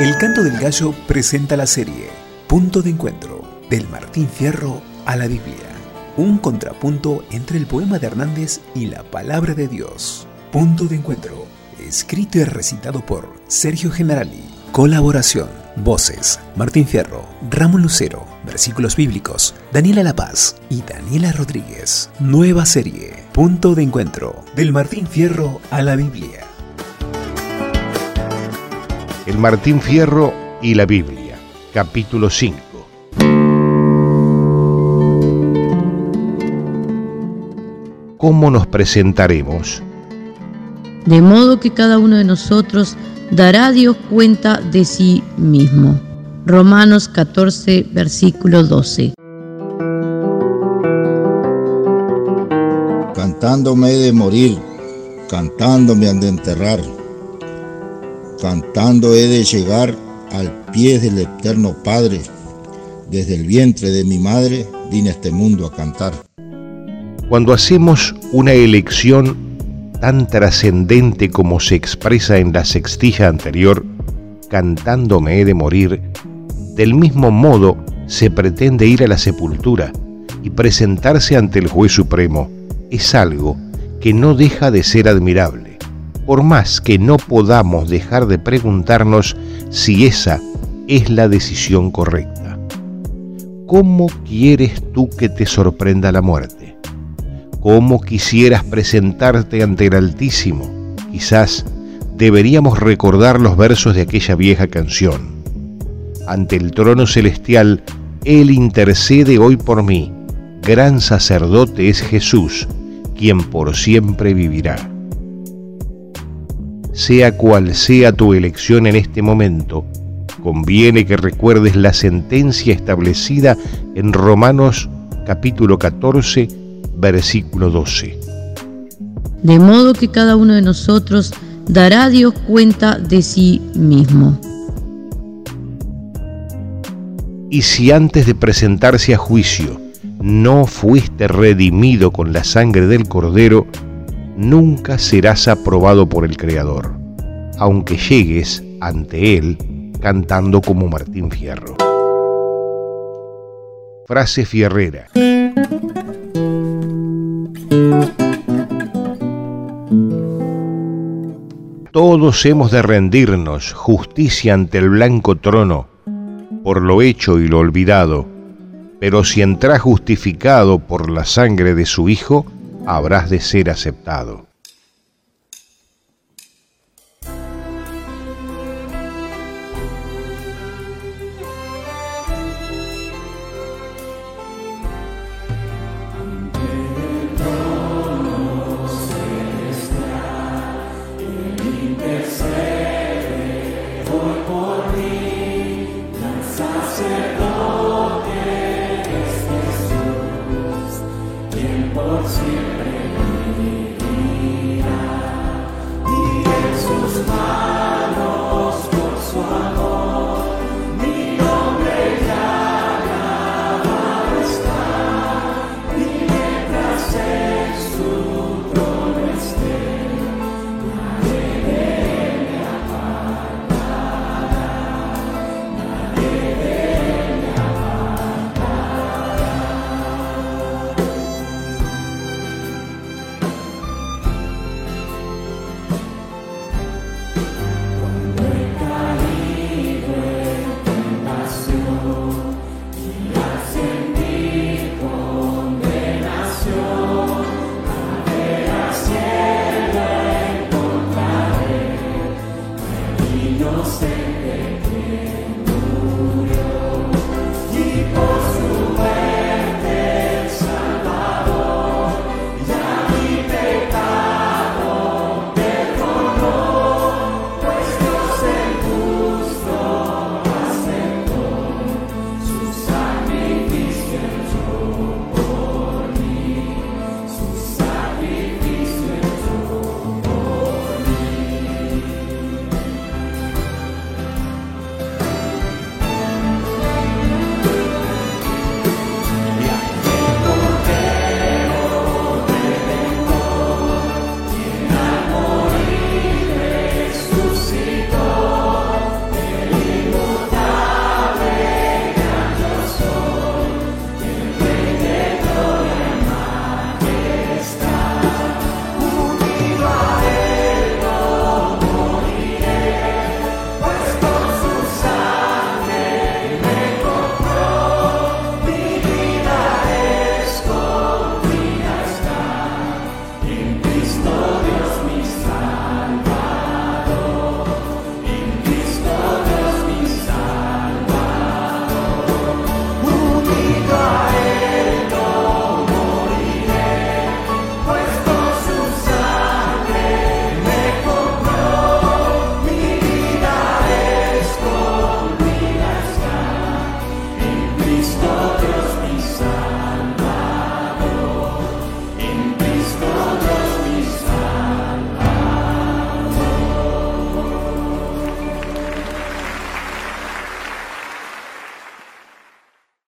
El Canto del Gallo presenta la serie Punto de Encuentro, del Martín Fierro a la Biblia. Un contrapunto entre el poema de Hernández y la palabra de Dios. Punto de Encuentro, escrito y recitado por Sergio Generali. Colaboración, voces, Martín Fierro, Ramón Lucero, versículos bíblicos, Daniela La Paz y Daniela Rodríguez. Nueva serie, Punto de Encuentro, del Martín Fierro a la Biblia. El Martín Fierro y la Biblia, capítulo 5. ¿Cómo nos presentaremos? De modo que cada uno de nosotros dará a Dios cuenta de sí mismo. Romanos 14, versículo 12. Cantándome he de morir, cantando me han de enterrar cantando he de llegar al pie del eterno Padre. Desde el vientre de mi madre vine a este mundo a cantar. Cuando hacemos una elección tan trascendente como se expresa en la sextilla anterior, cantando me he de morir, del mismo modo se pretende ir a la sepultura y presentarse ante el juez supremo. Es algo que no deja de ser admirable por más que no podamos dejar de preguntarnos si esa es la decisión correcta. ¿Cómo quieres tú que te sorprenda la muerte? ¿Cómo quisieras presentarte ante el Altísimo? Quizás deberíamos recordar los versos de aquella vieja canción. Ante el trono celestial, Él intercede hoy por mí. Gran sacerdote es Jesús, quien por siempre vivirá sea cual sea tu elección en este momento, conviene que recuerdes la sentencia establecida en Romanos capítulo 14, versículo 12. De modo que cada uno de nosotros dará a Dios cuenta de sí mismo. Y si antes de presentarse a juicio no fuiste redimido con la sangre del Cordero, nunca serás aprobado por el Creador, aunque llegues ante Él cantando como Martín Fierro. Frase fierrera. Todos hemos de rendirnos justicia ante el blanco trono por lo hecho y lo olvidado, pero si entras justificado por la sangre de su Hijo, habrás de ser aceptado.